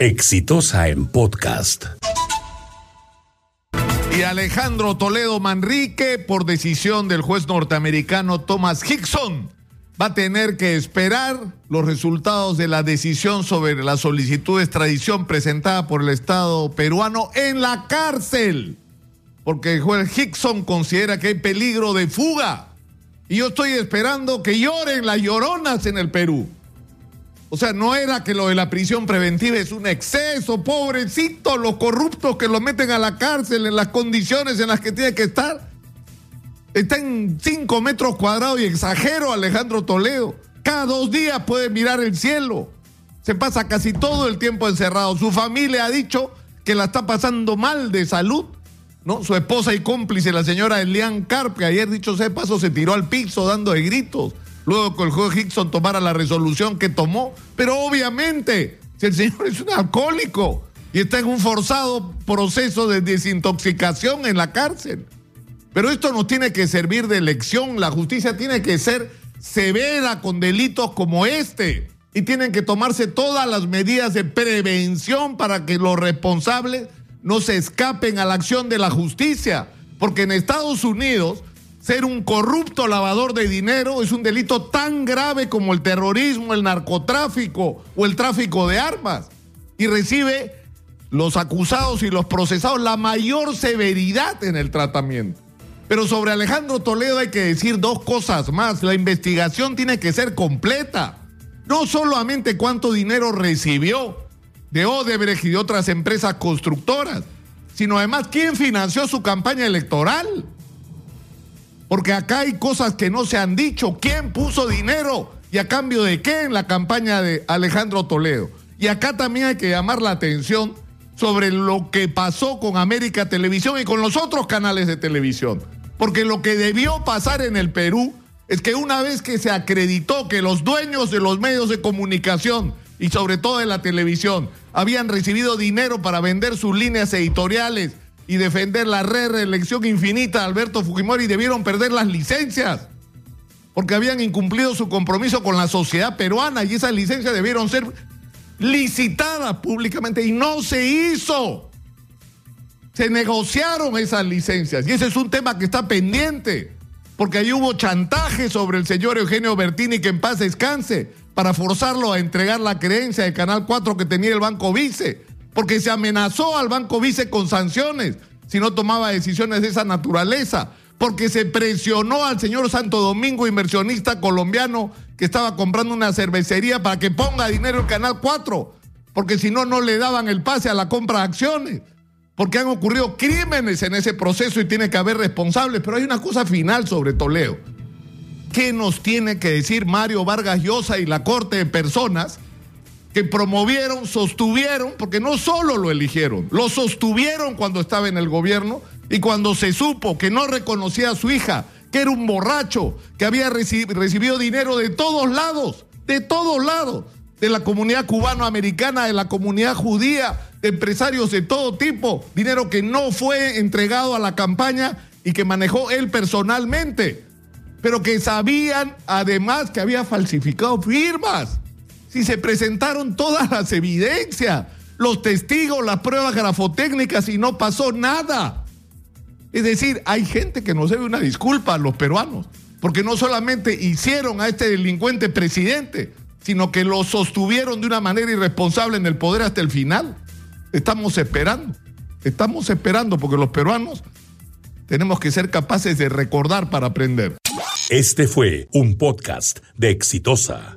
Exitosa en podcast. Y Alejandro Toledo Manrique, por decisión del juez norteamericano Thomas Hickson, va a tener que esperar los resultados de la decisión sobre la solicitud de extradición presentada por el Estado peruano en la cárcel. Porque el juez Hickson considera que hay peligro de fuga. Y yo estoy esperando que lloren las lloronas en el Perú. O sea, no era que lo de la prisión preventiva es un exceso, pobrecito, los corruptos que lo meten a la cárcel en las condiciones en las que tiene que estar. Está en cinco metros cuadrados y exagero Alejandro Toledo. Cada dos días puede mirar el cielo. Se pasa casi todo el tiempo encerrado. Su familia ha dicho que la está pasando mal de salud. ¿no? Su esposa y cómplice, la señora Elian Carpe, ayer dicho sea paso, se tiró al piso dando gritos luego que el juez Hickson tomara la resolución que tomó. Pero obviamente, si el señor es un alcohólico y está en un forzado proceso de desintoxicación en la cárcel. Pero esto no tiene que servir de lección. La justicia tiene que ser severa con delitos como este. Y tienen que tomarse todas las medidas de prevención para que los responsables no se escapen a la acción de la justicia. Porque en Estados Unidos ser un corrupto lavador de dinero es un delito tan grave como el terrorismo, el narcotráfico o el tráfico de armas. Y recibe los acusados y los procesados la mayor severidad en el tratamiento. Pero sobre Alejandro Toledo hay que decir dos cosas más. La investigación tiene que ser completa. No solamente cuánto dinero recibió de Odebrecht y de otras empresas constructoras, sino además quién financió su campaña electoral. Porque acá hay cosas que no se han dicho. ¿Quién puso dinero? ¿Y a cambio de qué en la campaña de Alejandro Toledo? Y acá también hay que llamar la atención sobre lo que pasó con América Televisión y con los otros canales de televisión. Porque lo que debió pasar en el Perú es que una vez que se acreditó que los dueños de los medios de comunicación y sobre todo de la televisión habían recibido dinero para vender sus líneas editoriales y defender la reelección infinita de Alberto Fujimori debieron perder las licencias porque habían incumplido su compromiso con la sociedad peruana y esas licencias debieron ser licitadas públicamente y no se hizo. Se negociaron esas licencias y ese es un tema que está pendiente porque ahí hubo chantaje sobre el señor Eugenio Bertini que en paz descanse para forzarlo a entregar la creencia de Canal 4 que tenía el Banco Vice porque se amenazó al Banco Vice con sanciones si no tomaba decisiones de esa naturaleza, porque se presionó al señor Santo Domingo, inversionista colombiano, que estaba comprando una cervecería para que ponga dinero en Canal 4, porque si no, no le daban el pase a la compra de acciones, porque han ocurrido crímenes en ese proceso y tiene que haber responsables, pero hay una cosa final sobre Toledo. ¿Qué nos tiene que decir Mario Vargas Llosa y la Corte de Personas? Que promovieron, sostuvieron, porque no solo lo eligieron, lo sostuvieron cuando estaba en el gobierno y cuando se supo que no reconocía a su hija, que era un borracho, que había recibido dinero de todos lados, de todos lados, de la comunidad cubano-americana, de la comunidad judía, de empresarios de todo tipo, dinero que no fue entregado a la campaña y que manejó él personalmente, pero que sabían además que había falsificado firmas si se presentaron todas las evidencias, los testigos, las pruebas grafotécnicas y no pasó nada. Es decir, hay gente que nos debe una disculpa a los peruanos, porque no solamente hicieron a este delincuente presidente, sino que lo sostuvieron de una manera irresponsable en el poder hasta el final. Estamos esperando, estamos esperando porque los peruanos tenemos que ser capaces de recordar para aprender. Este fue un podcast de Exitosa.